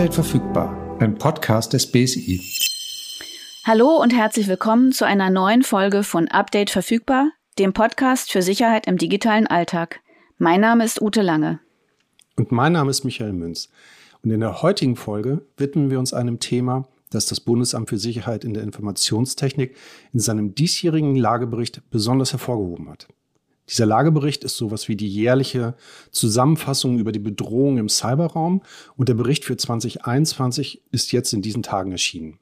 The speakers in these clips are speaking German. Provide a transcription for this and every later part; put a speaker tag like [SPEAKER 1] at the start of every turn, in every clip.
[SPEAKER 1] Update verfügbar, ein Podcast des BSI.
[SPEAKER 2] Hallo und herzlich willkommen zu einer neuen Folge von Update verfügbar, dem Podcast für Sicherheit im digitalen Alltag. Mein Name ist Ute Lange.
[SPEAKER 1] Und mein Name ist Michael Münz. Und in der heutigen Folge widmen wir uns einem Thema, das das Bundesamt für Sicherheit in der Informationstechnik in seinem diesjährigen Lagebericht besonders hervorgehoben hat. Dieser Lagebericht ist sowas wie die jährliche Zusammenfassung über die Bedrohung im Cyberraum und der Bericht für 2021 ist jetzt in diesen Tagen erschienen.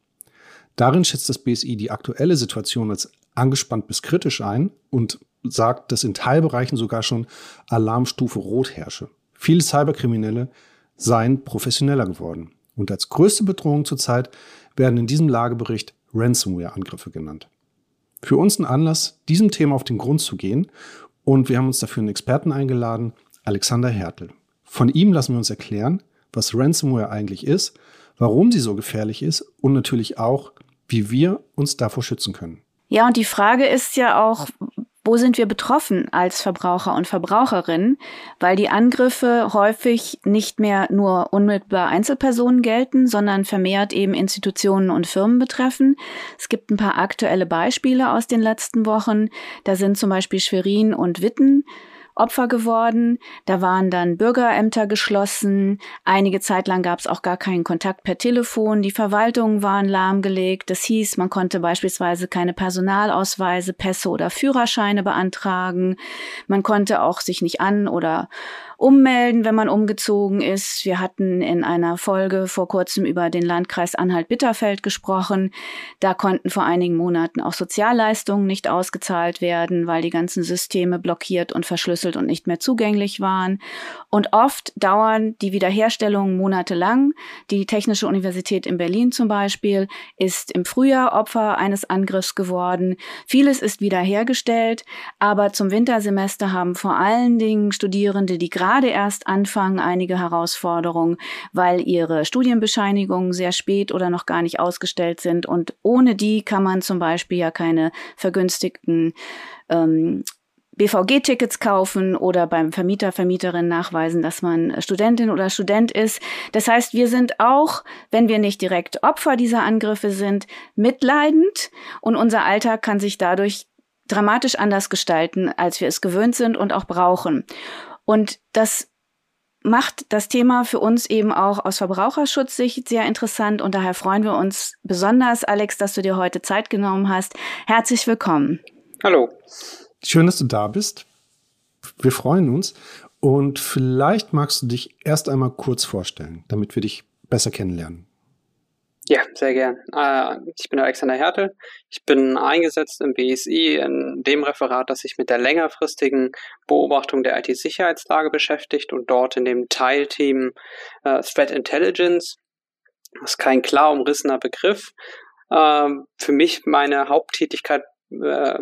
[SPEAKER 1] Darin schätzt das BSI die aktuelle Situation als angespannt bis kritisch ein und sagt, dass in Teilbereichen sogar schon Alarmstufe Rot herrsche. Viele Cyberkriminelle seien professioneller geworden. Und als größte Bedrohung zurzeit werden in diesem Lagebericht Ransomware-Angriffe genannt. Für uns ein Anlass, diesem Thema auf den Grund zu gehen und wir haben uns dafür einen Experten eingeladen, Alexander Hertel. Von ihm lassen wir uns erklären, was Ransomware eigentlich ist, warum sie so gefährlich ist und natürlich auch, wie wir uns davor schützen können.
[SPEAKER 2] Ja, und die Frage ist ja auch, wo sind wir betroffen als Verbraucher und Verbraucherinnen, weil die Angriffe häufig nicht mehr nur unmittelbar Einzelpersonen gelten, sondern vermehrt eben Institutionen und Firmen betreffen. Es gibt ein paar aktuelle Beispiele aus den letzten Wochen. Da sind zum Beispiel Schwerin und Witten Opfer geworden. Da waren dann Bürgerämter geschlossen. Einige Zeit lang gab es auch gar keinen Kontakt per Telefon. Die Verwaltungen waren lahmgelegt. Das hieß, man konnte beispielsweise keine Personalausweise, Pässe oder Führerscheine beantragen. Man konnte auch sich nicht an oder ummelden, wenn man umgezogen ist. Wir hatten in einer Folge vor kurzem über den Landkreis Anhalt-Bitterfeld gesprochen. Da konnten vor einigen Monaten auch Sozialleistungen nicht ausgezahlt werden, weil die ganzen Systeme blockiert und verschlüsselt und nicht mehr zugänglich waren. Und oft dauern die Wiederherstellungen monatelang. Die Technische Universität in Berlin zum Beispiel ist im Frühjahr Opfer eines Angriffs geworden. Vieles ist wiederhergestellt, aber zum Wintersemester haben vor allen Dingen Studierende, die gerade gerade erst anfangen, einige Herausforderungen, weil ihre Studienbescheinigungen sehr spät oder noch gar nicht ausgestellt sind. Und ohne die kann man zum Beispiel ja keine vergünstigten ähm, BVG-Tickets kaufen oder beim Vermieter, Vermieterin nachweisen, dass man Studentin oder Student ist. Das heißt, wir sind auch, wenn wir nicht direkt Opfer dieser Angriffe sind, mitleidend und unser Alltag kann sich dadurch dramatisch anders gestalten, als wir es gewöhnt sind und auch brauchen. Und das macht das Thema für uns eben auch aus Verbraucherschutzsicht sehr interessant und daher freuen wir uns besonders, Alex, dass du dir heute Zeit genommen hast. Herzlich willkommen.
[SPEAKER 3] Hallo.
[SPEAKER 1] Schön, dass du da bist. Wir freuen uns und vielleicht magst du dich erst einmal kurz vorstellen, damit wir dich besser kennenlernen.
[SPEAKER 3] Ja, sehr gern. Äh, ich bin Alexander Hertel. Ich bin eingesetzt im BSI in dem Referat, das sich mit der längerfristigen Beobachtung der IT-Sicherheitslage beschäftigt und dort in dem Teilteam äh, Threat Intelligence. Das ist kein klar umrissener Begriff. Ähm, für mich meine Haupttätigkeit äh,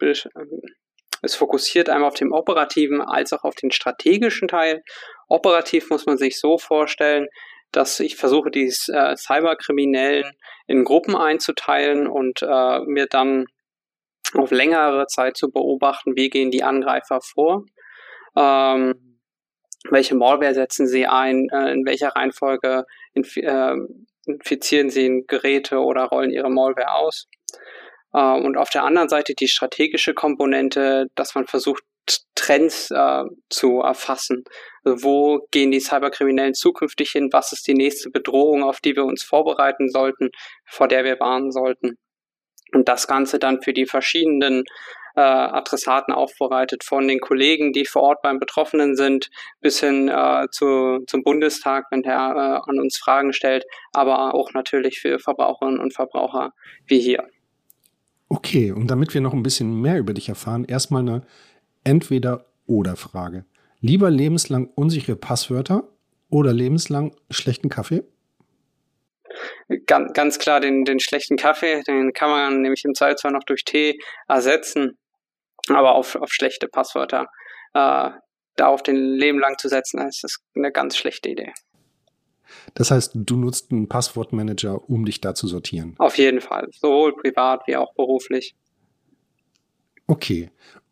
[SPEAKER 3] ist fokussiert einmal auf dem operativen als auch auf den strategischen Teil. Operativ muss man sich so vorstellen, dass ich versuche, die äh, Cyberkriminellen in Gruppen einzuteilen und äh, mir dann auf längere Zeit zu beobachten, wie gehen die Angreifer vor, ähm, welche Malware setzen sie ein, äh, in welcher Reihenfolge inf äh, infizieren sie Geräte oder rollen ihre Malware aus. Äh, und auf der anderen Seite die strategische Komponente, dass man versucht, Trends äh, zu erfassen. Also wo gehen die Cyberkriminellen zukünftig hin? Was ist die nächste Bedrohung, auf die wir uns vorbereiten sollten, vor der wir warnen sollten? Und das Ganze dann für die verschiedenen äh, Adressaten aufbereitet, von den Kollegen, die vor Ort beim Betroffenen sind, bis hin äh, zu, zum Bundestag, wenn der äh, an uns Fragen stellt, aber auch natürlich für Verbraucherinnen und Verbraucher wie hier.
[SPEAKER 1] Okay, und damit wir noch ein bisschen mehr über dich erfahren, erstmal eine Entweder-Oder-Frage. Lieber lebenslang unsichere Passwörter oder lebenslang schlechten Kaffee?
[SPEAKER 3] Ganz, ganz klar den, den schlechten Kaffee, den kann man nämlich im Zweifelsfall noch durch Tee ersetzen, aber auf, auf schlechte Passwörter äh, darauf den Leben lang zu setzen, das ist eine ganz schlechte Idee.
[SPEAKER 1] Das heißt, du nutzt einen Passwortmanager, um dich da zu sortieren?
[SPEAKER 3] Auf jeden Fall, sowohl privat wie auch beruflich.
[SPEAKER 1] Okay.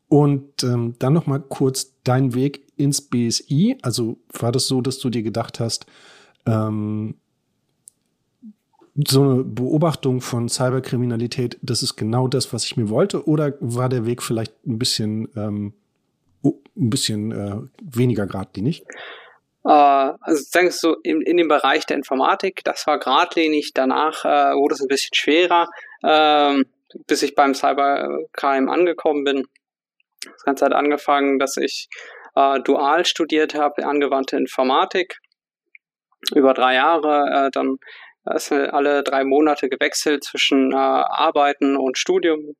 [SPEAKER 1] Und ähm, dann noch mal kurz dein Weg ins BSI. Also war das so, dass du dir gedacht hast, ähm, so eine Beobachtung von Cyberkriminalität, das ist genau das, was ich mir wollte? Oder war der Weg vielleicht ein bisschen, ähm, ein bisschen äh, weniger geradlinig?
[SPEAKER 3] Äh, also sagen so in, in dem Bereich der Informatik, das war geradlinig. Danach äh, wurde es ein bisschen schwerer, äh, bis ich beim Cybercrime angekommen bin. Das Ganze hat angefangen, dass ich äh, dual studiert habe, angewandte Informatik über drei Jahre, äh, dann ist alle drei Monate gewechselt zwischen äh, Arbeiten und Studium.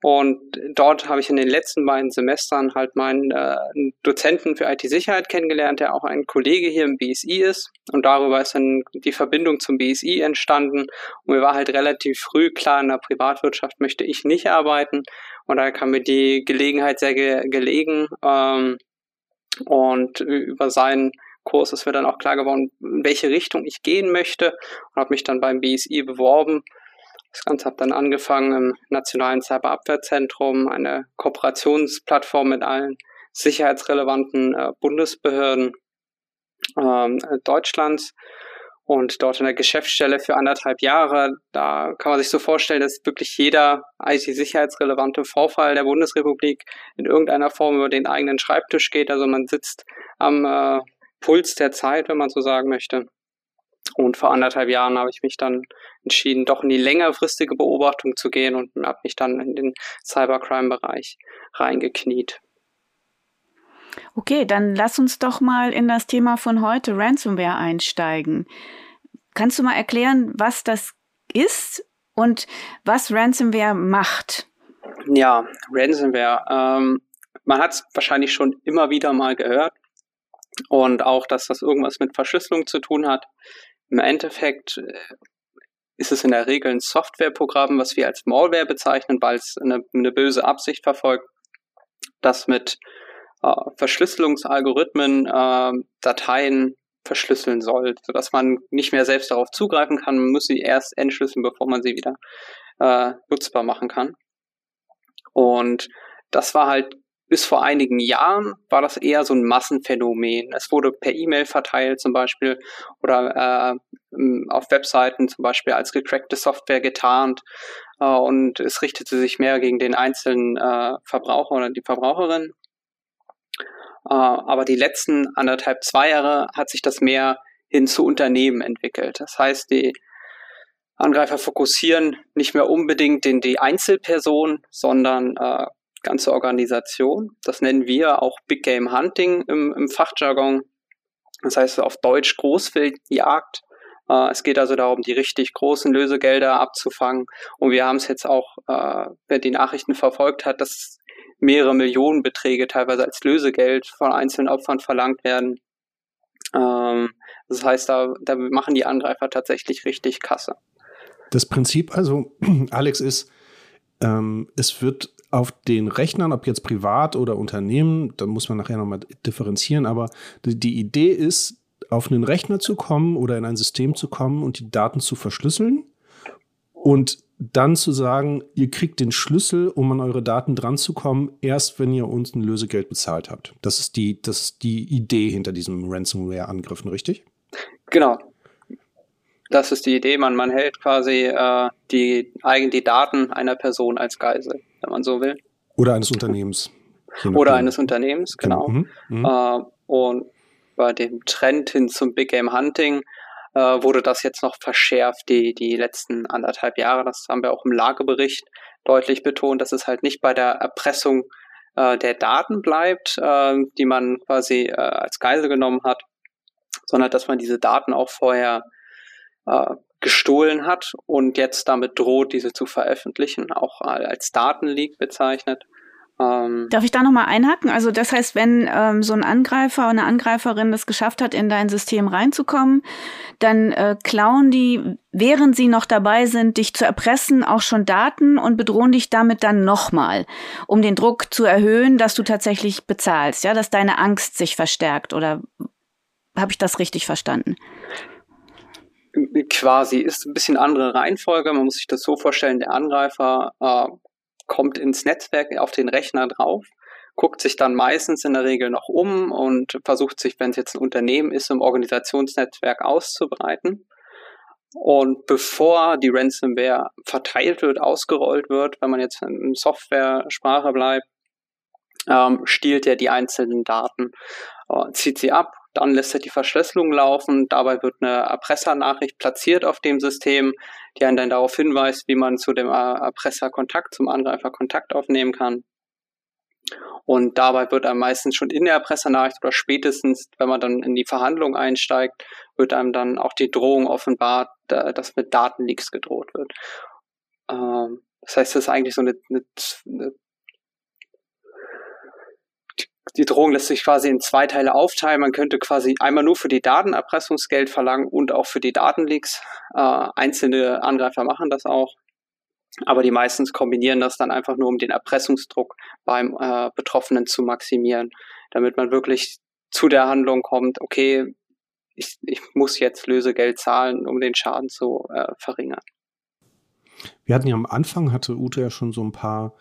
[SPEAKER 3] Und dort habe ich in den letzten beiden Semestern halt meinen äh, Dozenten für IT-Sicherheit kennengelernt, der auch ein Kollege hier im BSI ist. Und darüber ist dann die Verbindung zum BSI entstanden. Und mir war halt relativ früh klar, in der Privatwirtschaft möchte ich nicht arbeiten. Und da kam mir die Gelegenheit sehr ge gelegen. Ähm, und über seinen Kurs ist mir dann auch klar geworden, in welche Richtung ich gehen möchte und habe mich dann beim BSI beworben. Das Ganze hat dann angefangen im Nationalen Cyberabwehrzentrum, eine Kooperationsplattform mit allen sicherheitsrelevanten äh, Bundesbehörden ähm, Deutschlands und dort in der Geschäftsstelle für anderthalb Jahre. Da kann man sich so vorstellen, dass wirklich jeder IT-sicherheitsrelevante Vorfall der Bundesrepublik in irgendeiner Form über den eigenen Schreibtisch geht. Also man sitzt am äh, Puls der Zeit, wenn man so sagen möchte. Und vor anderthalb Jahren habe ich mich dann entschieden, doch in die längerfristige Beobachtung zu gehen und habe mich dann in den Cybercrime-Bereich reingekniet.
[SPEAKER 2] Okay, dann lass uns doch mal in das Thema von heute Ransomware einsteigen. Kannst du mal erklären, was das ist und was Ransomware macht?
[SPEAKER 3] Ja, Ransomware. Ähm, man hat es wahrscheinlich schon immer wieder mal gehört und auch, dass das irgendwas mit Verschlüsselung zu tun hat. Im Endeffekt äh, ist es in der Regel ein Softwareprogramm, was wir als Malware bezeichnen, weil es eine, eine böse Absicht verfolgt, das mit äh, Verschlüsselungsalgorithmen äh, Dateien verschlüsseln soll, sodass man nicht mehr selbst darauf zugreifen kann. Man muss sie erst entschlüsseln, bevor man sie wieder äh, nutzbar machen kann. Und das war halt bis vor einigen Jahren war das eher so ein Massenphänomen. Es wurde per E-Mail verteilt zum Beispiel oder äh, auf Webseiten zum Beispiel als gecrackte Software getarnt äh, und es richtete sich mehr gegen den einzelnen äh, Verbraucher oder die Verbraucherin. Äh, aber die letzten anderthalb, zwei Jahre hat sich das mehr hin zu Unternehmen entwickelt. Das heißt, die Angreifer fokussieren nicht mehr unbedingt den, die Einzelperson, sondern äh, ganze Organisation. Das nennen wir auch Big Game Hunting im, im Fachjargon. Das heißt auf Deutsch Großwildjagd. Äh, es geht also darum, die richtig großen Lösegelder abzufangen. Und wir haben es jetzt auch, äh, wer die Nachrichten verfolgt hat, dass mehrere Millionen Beträge teilweise als Lösegeld von einzelnen Opfern verlangt werden. Ähm, das heißt, da, da machen die Angreifer tatsächlich richtig Kasse.
[SPEAKER 1] Das Prinzip also, Alex, ist, ähm, es wird auf den Rechnern, ob jetzt privat oder Unternehmen, da muss man nachher nochmal differenzieren, aber die Idee ist, auf einen Rechner zu kommen oder in ein System zu kommen und die Daten zu verschlüsseln und dann zu sagen, ihr kriegt den Schlüssel, um an eure Daten dran zu kommen, erst wenn ihr uns ein Lösegeld bezahlt habt. Das ist die, das ist die Idee hinter diesen Ransomware-Angriffen, richtig?
[SPEAKER 3] Genau. Das ist die Idee. Man, man hält quasi äh, die, die Daten einer Person als Geisel wenn man so will.
[SPEAKER 1] Oder eines Unternehmens.
[SPEAKER 3] Oder eines Unternehmens, genau. Mhm. Mhm. Äh, und bei dem Trend hin zum Big Game Hunting äh, wurde das jetzt noch verschärft, die, die letzten anderthalb Jahre. Das haben wir auch im Lagebericht deutlich betont, dass es halt nicht bei der Erpressung äh, der Daten bleibt, äh, die man quasi äh, als Geisel genommen hat, sondern dass man diese Daten auch vorher äh, gestohlen hat und jetzt damit droht, diese zu veröffentlichen, auch als Datenleak bezeichnet.
[SPEAKER 2] Ähm Darf ich da nochmal einhaken? Also das heißt, wenn ähm, so ein Angreifer oder eine Angreiferin es geschafft hat, in dein System reinzukommen, dann äh, klauen die, während sie noch dabei sind, dich zu erpressen, auch schon Daten und bedrohen dich damit dann nochmal, um den Druck zu erhöhen, dass du tatsächlich bezahlst, ja, dass deine Angst sich verstärkt oder habe ich das richtig verstanden?
[SPEAKER 3] Quasi ist ein bisschen andere Reihenfolge. Man muss sich das so vorstellen, der Angreifer äh, kommt ins Netzwerk auf den Rechner drauf, guckt sich dann meistens in der Regel noch um und versucht sich, wenn es jetzt ein Unternehmen ist, im Organisationsnetzwerk auszubreiten. Und bevor die Ransomware verteilt wird, ausgerollt wird, wenn man jetzt in Software-Sprache bleibt, ähm, stiehlt er die einzelnen Daten, äh, zieht sie ab, dann lässt er die Verschlüsselung laufen. Dabei wird eine Erpressernachricht platziert auf dem System, die einen dann darauf hinweist, wie man zu dem Erpresser Kontakt, zum Angreifer Kontakt aufnehmen kann. Und dabei wird einem meistens schon in der Erpressernachricht oder spätestens, wenn man dann in die Verhandlung einsteigt, wird einem dann auch die Drohung offenbart, dass mit Datenleaks gedroht wird. Ähm, das heißt, das ist eigentlich so eine, eine, eine die Drohung lässt sich quasi in zwei Teile aufteilen. Man könnte quasi einmal nur für die Datenerpressungsgeld verlangen und auch für die Datenleaks. Äh, einzelne Angreifer machen das auch. Aber die meistens kombinieren das dann einfach nur, um den Erpressungsdruck beim äh, Betroffenen zu maximieren, damit man wirklich zu der Handlung kommt, okay, ich, ich muss jetzt Lösegeld zahlen, um den Schaden zu äh, verringern.
[SPEAKER 1] Wir hatten ja am Anfang, hatte Ute ja schon so ein paar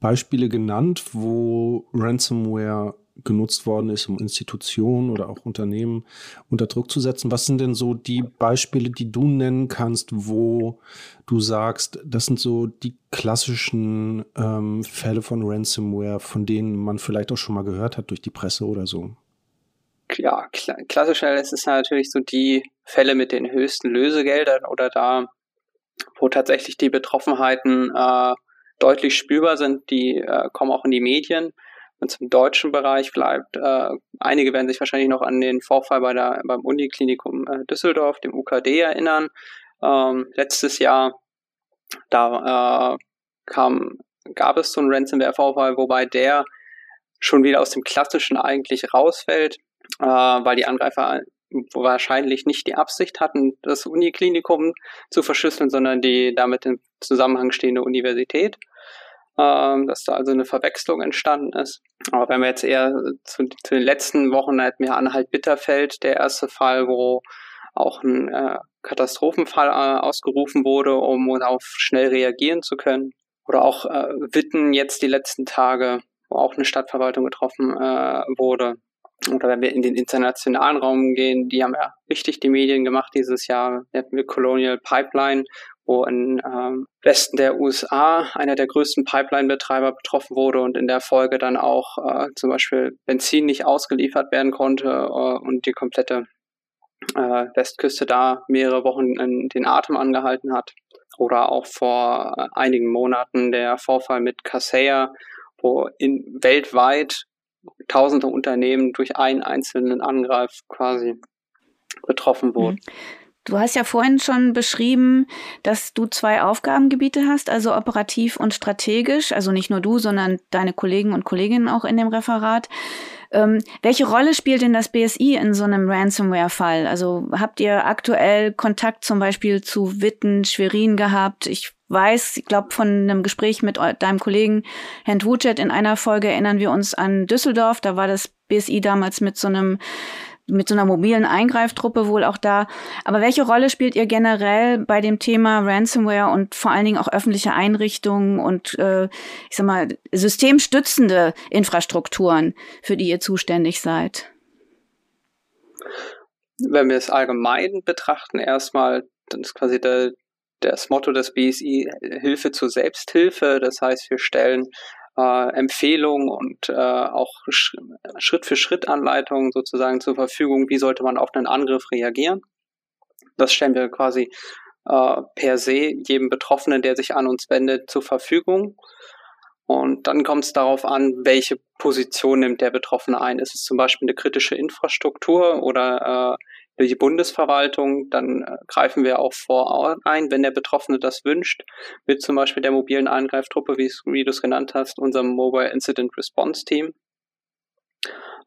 [SPEAKER 1] Beispiele genannt, wo Ransomware genutzt worden ist, um Institutionen oder auch Unternehmen unter Druck zu setzen. Was sind denn so die Beispiele, die du nennen kannst, wo du sagst, das sind so die klassischen ähm, Fälle von Ransomware, von denen man vielleicht auch schon mal gehört hat durch die Presse oder so?
[SPEAKER 3] Ja, kl klassischer ist es natürlich so die Fälle mit den höchsten Lösegeldern oder da, wo tatsächlich die Betroffenheiten äh, deutlich spürbar sind, die äh, kommen auch in die Medien. Wenn es im deutschen Bereich bleibt, äh, einige werden sich wahrscheinlich noch an den Vorfall bei der, beim Uniklinikum äh, Düsseldorf, dem UKD, erinnern. Ähm, letztes Jahr, da äh, kam, gab es so einen Ransomware-Vorfall, wobei der schon wieder aus dem Klassischen eigentlich rausfällt, äh, weil die Angreifer wahrscheinlich nicht die Absicht hatten, das Uniklinikum zu verschlüsseln, sondern die damit im Zusammenhang stehende Universität. Ähm, dass da also eine Verwechslung entstanden ist. Aber wenn wir jetzt eher zu, zu den letzten Wochen halt mehr Anhalt Bitterfeld, der erste Fall, wo auch ein äh, Katastrophenfall äh, ausgerufen wurde, um darauf schnell reagieren zu können. Oder auch äh, Witten jetzt die letzten Tage, wo auch eine Stadtverwaltung getroffen äh, wurde oder wenn wir in den internationalen Raum gehen, die haben ja richtig die Medien gemacht dieses Jahr. Da hatten wir Colonial Pipeline, wo im ähm, Westen der USA einer der größten Pipeline-Betreiber betroffen wurde und in der Folge dann auch äh, zum Beispiel Benzin nicht ausgeliefert werden konnte äh, und die komplette äh, Westküste da mehrere Wochen in den Atem angehalten hat. Oder auch vor äh, einigen Monaten der Vorfall mit Kaseya, wo in weltweit tausende Unternehmen durch einen einzelnen Angreif quasi betroffen wurden. Mhm.
[SPEAKER 2] Du hast ja vorhin schon beschrieben, dass du zwei Aufgabengebiete hast, also operativ und strategisch, also nicht nur du, sondern deine Kollegen und Kolleginnen auch in dem Referat. Ähm, welche Rolle spielt denn das BSI in so einem Ransomware-Fall? Also habt ihr aktuell Kontakt zum Beispiel zu Witten, Schwerin gehabt? Ich weiß, ich glaube, von einem Gespräch mit deinem Kollegen Herrn Wucet in einer Folge erinnern wir uns an Düsseldorf. Da war das BSI damals mit so einem mit so einer mobilen Eingreiftruppe wohl auch da. Aber welche Rolle spielt ihr generell bei dem Thema Ransomware und vor allen Dingen auch öffentliche Einrichtungen und äh, ich sag mal systemstützende Infrastrukturen, für die ihr zuständig seid?
[SPEAKER 3] Wenn wir es allgemein betrachten, erstmal, dann ist quasi der, das Motto des BSI Hilfe zur Selbsthilfe. Das heißt, wir stellen äh, Empfehlungen und äh, auch Schritt-für-Schritt-Anleitungen sozusagen zur Verfügung, wie sollte man auf einen Angriff reagieren. Das stellen wir quasi äh, per se jedem Betroffenen, der sich an uns wendet, zur Verfügung. Und dann kommt es darauf an, welche Position nimmt der Betroffene ein. Ist es zum Beispiel eine kritische Infrastruktur oder äh, die Bundesverwaltung, dann äh, greifen wir auch vor Ort ein, wenn der Betroffene das wünscht, mit zum Beispiel der mobilen Eingreiftruppe, wie, wie du es genannt hast, unserem Mobile Incident Response Team.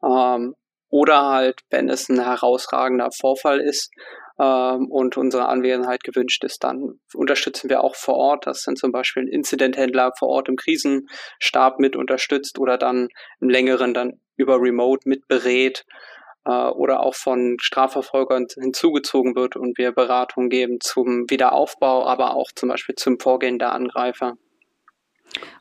[SPEAKER 3] Ähm, oder halt, wenn es ein herausragender Vorfall ist ähm, und unsere Anwesenheit gewünscht ist, dann unterstützen wir auch vor Ort. Das sind zum Beispiel ein Incidenthändler vor Ort im Krisenstab mit unterstützt oder dann im längeren dann über Remote mit berät äh, oder auch von Strafverfolgern hinzugezogen wird und wir Beratung geben zum Wiederaufbau, aber auch zum Beispiel zum Vorgehen der Angreifer.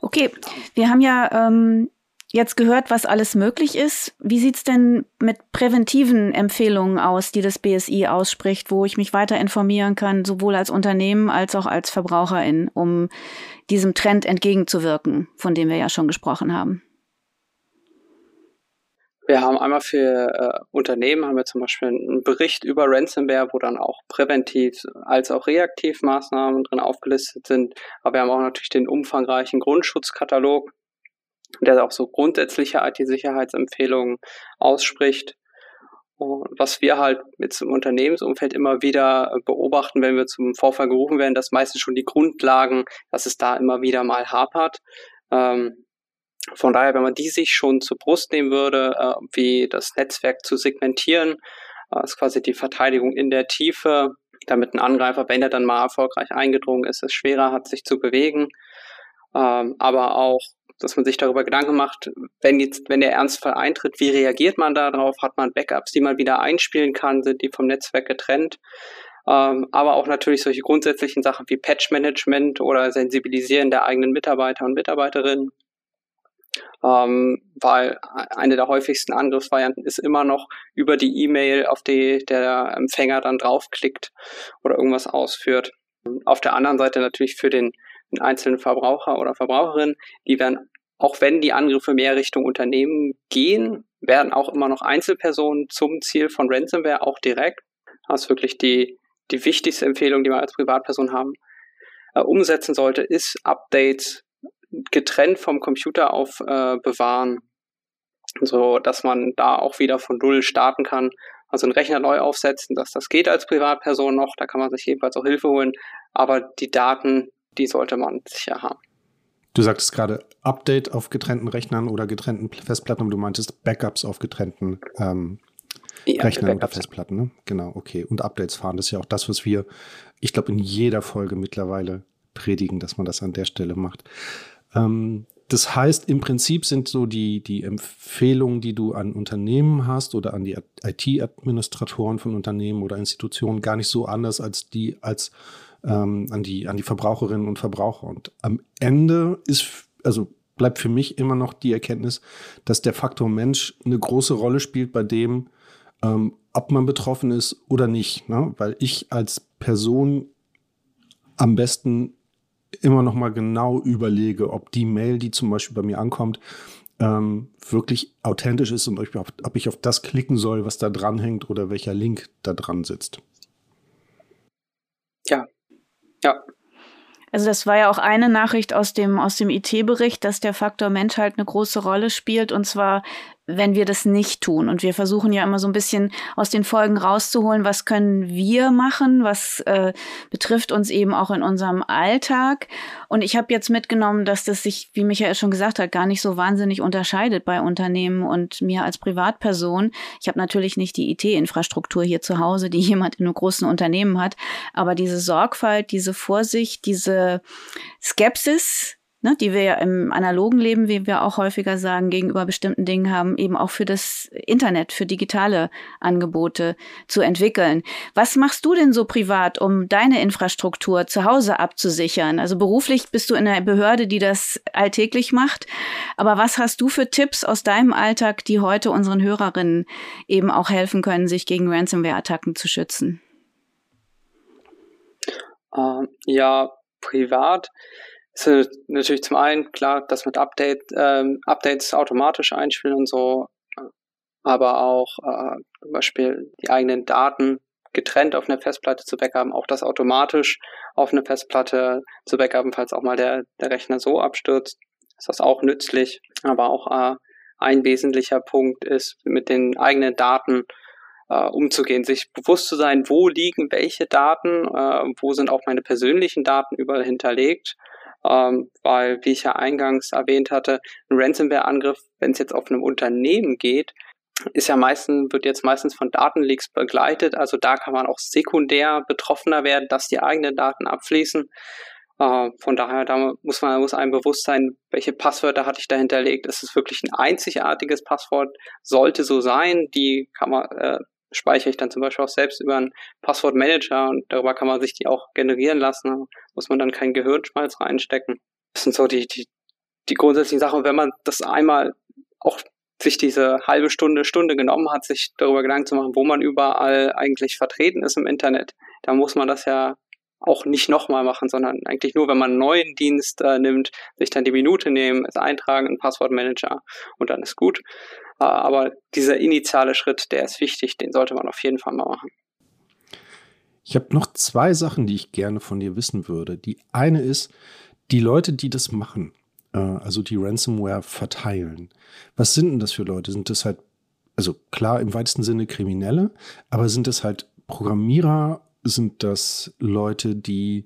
[SPEAKER 2] Okay, wir haben ja ähm, jetzt gehört, was alles möglich ist. Wie sieht's denn mit präventiven Empfehlungen aus, die das BSI ausspricht, wo ich mich weiter informieren kann, sowohl als Unternehmen als auch als Verbraucherin, um diesem Trend entgegenzuwirken, von dem wir ja schon gesprochen haben?
[SPEAKER 3] Wir haben einmal für äh, Unternehmen haben wir zum Beispiel einen Bericht über Ransomware, wo dann auch präventiv als auch reaktiv Maßnahmen drin aufgelistet sind. Aber wir haben auch natürlich den umfangreichen Grundschutzkatalog, der auch so grundsätzliche IT-Sicherheitsempfehlungen ausspricht. Und was wir halt jetzt im Unternehmensumfeld immer wieder beobachten, wenn wir zum Vorfall gerufen werden, dass meistens schon die Grundlagen, dass es da immer wieder mal hapert. Ähm, von daher, wenn man die sich schon zur Brust nehmen würde, äh, wie das Netzwerk zu segmentieren, äh, ist quasi die Verteidigung in der Tiefe, damit ein Angreifer, wenn er dann mal erfolgreich eingedrungen ist, es schwerer hat, sich zu bewegen. Ähm, aber auch dass man sich darüber Gedanken macht, wenn jetzt, wenn der Ernstfall eintritt, wie reagiert man darauf? Hat man Backups, die man wieder einspielen kann? Sind die vom Netzwerk getrennt? Ähm, aber auch natürlich solche grundsätzlichen Sachen wie Patch-Management oder Sensibilisieren der eigenen Mitarbeiter und Mitarbeiterinnen. Ähm, weil eine der häufigsten Angriffsvarianten ist immer noch über die E-Mail, auf die der Empfänger dann draufklickt oder irgendwas ausführt. Auf der anderen Seite natürlich für den einen einzelnen Verbraucher oder Verbraucherin, die werden, auch wenn die Angriffe mehr Richtung Unternehmen gehen, werden auch immer noch Einzelpersonen zum Ziel von Ransomware auch direkt. Das ist wirklich die, die wichtigste Empfehlung, die man als Privatperson haben, äh, umsetzen sollte, ist Updates getrennt vom Computer auf äh, bewahren, so dass man da auch wieder von Null starten kann. Also einen Rechner neu aufsetzen, dass das geht als Privatperson noch, da kann man sich jedenfalls auch Hilfe holen, aber die Daten die sollte man sicher haben.
[SPEAKER 1] Du sagtest gerade Update auf getrennten Rechnern oder getrennten Festplatten, und du meintest Backups auf getrennten ähm, ja, Rechnern oder Festplatten. Ne? Genau, okay. Und Updates fahren, das ist ja auch das, was wir, ich glaube, in jeder Folge mittlerweile predigen, dass man das an der Stelle macht. Ähm, das heißt, im Prinzip sind so die, die Empfehlungen, die du an Unternehmen hast oder an die IT-Administratoren von Unternehmen oder Institutionen gar nicht so anders als die als ähm, an, die, an die Verbraucherinnen und Verbraucher. Und am Ende ist, also bleibt für mich immer noch die Erkenntnis, dass der Faktor Mensch eine große Rolle spielt bei dem, ähm, ob man betroffen ist oder nicht. Ne? Weil ich als Person am besten immer noch mal genau überlege, ob die Mail, die zum Beispiel bei mir ankommt, ähm, wirklich authentisch ist und ob, ob ich auf das klicken soll, was da dran hängt oder welcher Link da dran sitzt.
[SPEAKER 3] Ja, ja.
[SPEAKER 2] Also das war ja auch eine Nachricht aus dem, aus dem IT-Bericht, dass der Faktor Mensch halt eine große Rolle spielt und zwar wenn wir das nicht tun. Und wir versuchen ja immer so ein bisschen aus den Folgen rauszuholen, was können wir machen, was äh, betrifft uns eben auch in unserem Alltag. Und ich habe jetzt mitgenommen, dass das sich, wie Michael schon gesagt hat, gar nicht so wahnsinnig unterscheidet bei Unternehmen und mir als Privatperson. Ich habe natürlich nicht die IT-Infrastruktur hier zu Hause, die jemand in einem großen Unternehmen hat, aber diese Sorgfalt, diese Vorsicht, diese Skepsis, ne, die wir ja im analogen Leben, wie wir auch häufiger sagen, gegenüber bestimmten Dingen haben, eben auch für das Internet, für digitale Angebote zu entwickeln. Was machst du denn so privat, um deine Infrastruktur zu Hause abzusichern? Also beruflich bist du in einer Behörde, die das alltäglich macht. Aber was hast du für Tipps aus deinem Alltag, die heute unseren Hörerinnen eben auch helfen können, sich gegen Ransomware-Attacken zu schützen?
[SPEAKER 3] Ähm, ja, privat ist natürlich zum einen klar, dass mit Update, ähm, Updates automatisch einspielen und so, aber auch äh, zum Beispiel die eigenen Daten getrennt auf eine Festplatte zu backupen, auch das automatisch auf eine Festplatte zu backupen, falls auch mal der, der Rechner so abstürzt, ist das auch nützlich. Aber auch äh, ein wesentlicher Punkt ist, mit den eigenen Daten äh, umzugehen, sich bewusst zu sein, wo liegen welche Daten, äh, wo sind auch meine persönlichen Daten überall hinterlegt ähm, weil, wie ich ja eingangs erwähnt hatte, ein Ransomware-Angriff, wenn es jetzt auf einem Unternehmen geht, ist ja meistens, wird jetzt meistens von Datenleaks begleitet. Also da kann man auch sekundär betroffener werden, dass die eigenen Daten abfließen. Uh, von daher, da muss man muss einem bewusst sein, welche Passwörter hatte ich da hinterlegt. Ist es wirklich ein einzigartiges Passwort? Sollte so sein. Die kann man äh, speichere ich dann zum Beispiel auch selbst über einen Passwortmanager und darüber kann man sich die auch generieren lassen. muss man dann keinen Gehirnschmalz reinstecken. Das sind so die, die, die grundsätzlichen Sachen. Wenn man das einmal auch sich diese halbe Stunde, Stunde genommen hat, sich darüber Gedanken zu machen, wo man überall eigentlich vertreten ist im Internet, da muss man das ja auch nicht nochmal machen, sondern eigentlich nur, wenn man einen neuen Dienst äh, nimmt, sich dann die Minute nehmen, es eintragen, einen Passwortmanager und dann ist gut. Äh, aber dieser initiale Schritt, der ist wichtig, den sollte man auf jeden Fall mal machen.
[SPEAKER 1] Ich habe noch zwei Sachen, die ich gerne von dir wissen würde. Die eine ist, die Leute, die das machen, äh, also die Ransomware verteilen, was sind denn das für Leute? Sind das halt, also klar im weitesten Sinne Kriminelle, aber sind das halt Programmierer sind das Leute, die,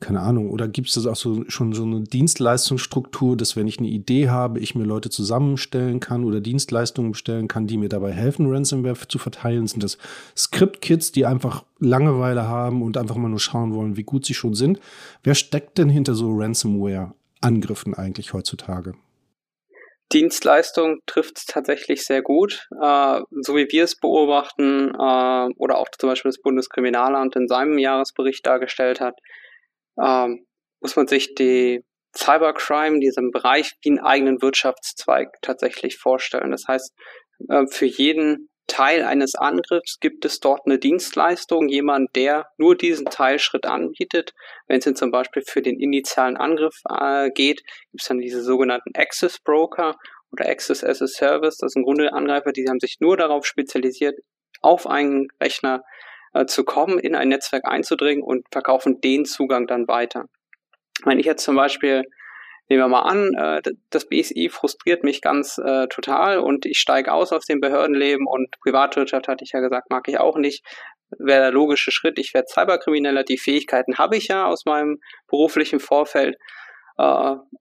[SPEAKER 1] keine Ahnung, oder gibt es das auch so schon so eine Dienstleistungsstruktur, dass wenn ich eine Idee habe, ich mir Leute zusammenstellen kann oder Dienstleistungen bestellen kann, die mir dabei helfen, Ransomware zu verteilen? Sind das Script-Kits, die einfach Langeweile haben und einfach mal nur schauen wollen, wie gut sie schon sind? Wer steckt denn hinter so Ransomware-Angriffen eigentlich heutzutage?
[SPEAKER 3] Dienstleistung trifft es tatsächlich sehr gut. Äh, so wie wir es beobachten äh, oder auch zum Beispiel das Bundeskriminalamt in seinem Jahresbericht dargestellt hat, äh, muss man sich die Cybercrime, diesen Bereich wie einen eigenen Wirtschaftszweig tatsächlich vorstellen. Das heißt, äh, für jeden Teil eines Angriffs gibt es dort eine Dienstleistung, jemand, der nur diesen Teilschritt anbietet. Wenn es zum Beispiel für den initialen Angriff äh, geht, gibt es dann diese sogenannten Access Broker oder Access as a Service. Das sind im Grunde Angreifer, die haben sich nur darauf spezialisiert, auf einen Rechner äh, zu kommen, in ein Netzwerk einzudringen und verkaufen den Zugang dann weiter. Wenn ich jetzt zum Beispiel Nehmen wir mal an, äh, das BSI frustriert mich ganz äh, total und ich steige aus aus dem Behördenleben und Privatwirtschaft, hatte ich ja gesagt, mag ich auch nicht. Wäre der logische Schritt, ich werde Cyberkrimineller, die Fähigkeiten habe ich ja aus meinem beruflichen Vorfeld.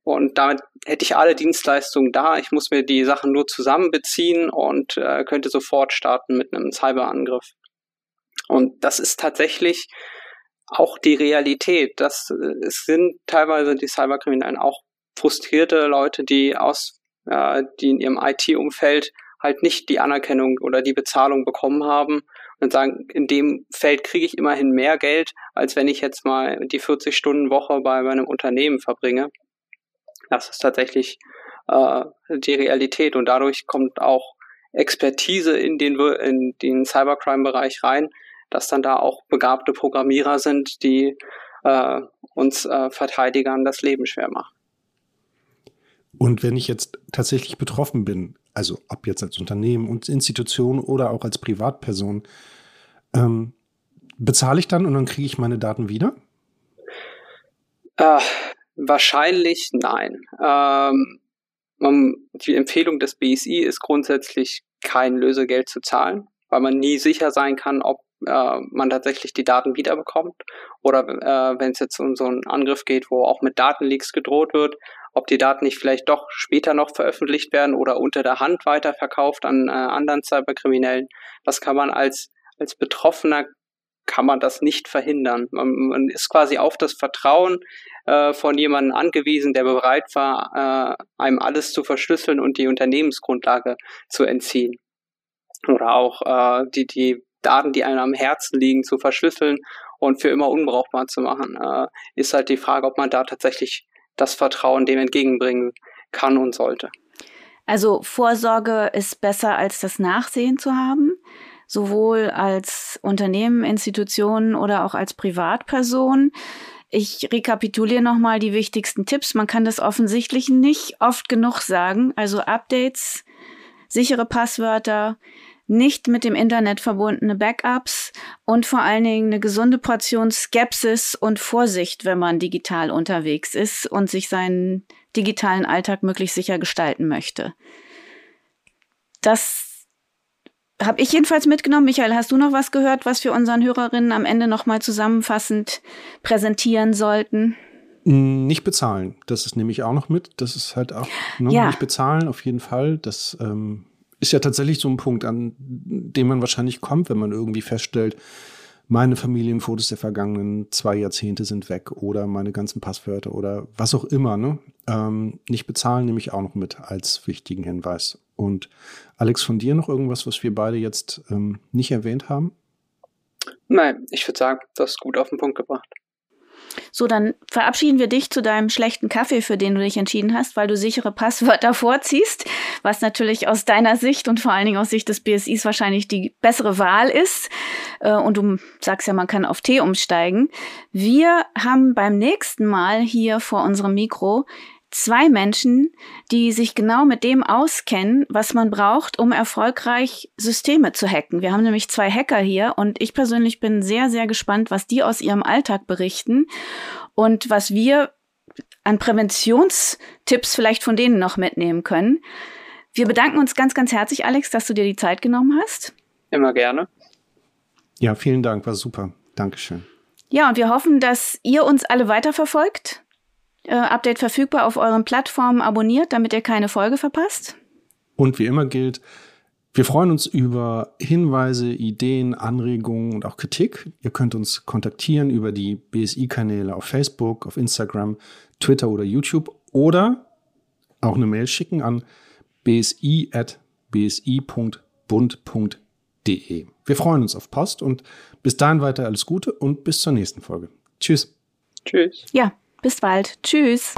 [SPEAKER 3] Und damit hätte ich alle Dienstleistungen da. Ich muss mir die Sachen nur zusammenbeziehen und könnte sofort starten mit einem Cyberangriff. Und das ist tatsächlich auch die Realität. Das, äh, es sind teilweise die Cyberkriminellen auch frustrierte Leute, die aus, äh, die in ihrem IT-Umfeld halt nicht die Anerkennung oder die Bezahlung bekommen haben und sagen, in dem Feld kriege ich immerhin mehr Geld, als wenn ich jetzt mal die 40-Stunden-Woche bei meinem Unternehmen verbringe. Das ist tatsächlich äh, die Realität und dadurch kommt auch Expertise in den, in den Cybercrime-Bereich rein, dass dann da auch begabte Programmierer sind, die äh, uns äh, Verteidigern das Leben schwer machen.
[SPEAKER 1] Und wenn ich jetzt tatsächlich betroffen bin, also ob jetzt als Unternehmen und Institution oder auch als Privatperson, ähm, bezahle ich dann und dann kriege ich meine Daten wieder?
[SPEAKER 3] Äh, wahrscheinlich nein. Ähm, man, die Empfehlung des BSI ist grundsätzlich kein Lösegeld zu zahlen, weil man nie sicher sein kann, ob äh, man tatsächlich die Daten wiederbekommt oder äh, wenn es jetzt um so einen Angriff geht, wo auch mit Datenleaks gedroht wird, ob die Daten nicht vielleicht doch später noch veröffentlicht werden oder unter der Hand weiterverkauft an äh, anderen Cyberkriminellen. Das kann man als, als Betroffener kann man das nicht verhindern. Man, man ist quasi auf das Vertrauen äh, von jemandem angewiesen, der bereit war, äh, einem alles zu verschlüsseln und die Unternehmensgrundlage zu entziehen. Oder auch äh, die, die Daten, die einem am Herzen liegen, zu verschlüsseln und für immer unbrauchbar zu machen. Äh, ist halt die Frage, ob man da tatsächlich das Vertrauen dem entgegenbringen kann und sollte.
[SPEAKER 2] Also Vorsorge ist besser als das Nachsehen zu haben, sowohl als Unternehmen, Institutionen oder auch als Privatperson. Ich rekapituliere nochmal die wichtigsten Tipps. Man kann das offensichtlich nicht oft genug sagen. Also Updates, sichere Passwörter, nicht mit dem Internet verbundene Backups und vor allen Dingen eine gesunde Portion Skepsis und Vorsicht, wenn man digital unterwegs ist und sich seinen digitalen Alltag möglichst sicher gestalten möchte. Das habe ich jedenfalls mitgenommen. Michael, hast du noch was gehört, was wir unseren Hörerinnen am Ende nochmal zusammenfassend präsentieren sollten?
[SPEAKER 1] Nicht bezahlen. Das ist nämlich auch noch mit. Das ist halt auch ne? ja. nicht bezahlen, auf jeden Fall. Das ähm, ist ja tatsächlich so ein Punkt, an dem man wahrscheinlich kommt, wenn man irgendwie feststellt, meine Familienfotos der vergangenen zwei Jahrzehnte sind weg oder meine ganzen Passwörter oder was auch immer. Ne? Ähm, nicht bezahlen nehme ich auch noch mit als wichtigen Hinweis. Und Alex, von dir noch irgendwas, was wir beide jetzt ähm, nicht erwähnt haben?
[SPEAKER 3] Nein, ich würde sagen, das ist gut auf den Punkt gebracht.
[SPEAKER 2] So, dann verabschieden wir dich zu deinem schlechten Kaffee, für den du dich entschieden hast, weil du sichere Passwörter vorziehst, was natürlich aus deiner Sicht und vor allen Dingen aus Sicht des BSIs wahrscheinlich die bessere Wahl ist. Äh, und du sagst ja, man kann auf T umsteigen. Wir haben beim nächsten Mal hier vor unserem Mikro zwei Menschen, die sich genau mit dem auskennen, was man braucht, um erfolgreich Systeme zu hacken. Wir haben nämlich zwei Hacker hier und ich persönlich bin sehr, sehr gespannt, was die aus ihrem Alltag berichten und was wir an Präventionstipps vielleicht von denen noch mitnehmen können. Wir bedanken uns ganz, ganz herzlich, Alex, dass du dir die Zeit genommen hast.
[SPEAKER 3] Immer gerne.
[SPEAKER 1] Ja, vielen Dank, war super. Dankeschön.
[SPEAKER 2] Ja, und wir hoffen, dass ihr uns alle weiterverfolgt äh, Update verfügbar auf euren Plattformen abonniert, damit ihr keine Folge verpasst.
[SPEAKER 1] Und wie immer gilt, wir freuen uns über Hinweise, Ideen, Anregungen und auch Kritik. Ihr könnt uns kontaktieren über die BSI-Kanäle auf Facebook, auf Instagram, Twitter oder YouTube oder auch eine Mail schicken an bsi.bsi.bund.de. Wir freuen uns auf Post und bis dahin weiter alles Gute und bis zur nächsten Folge. Tschüss.
[SPEAKER 3] Tschüss.
[SPEAKER 2] Ja, bis bald. Tschüss.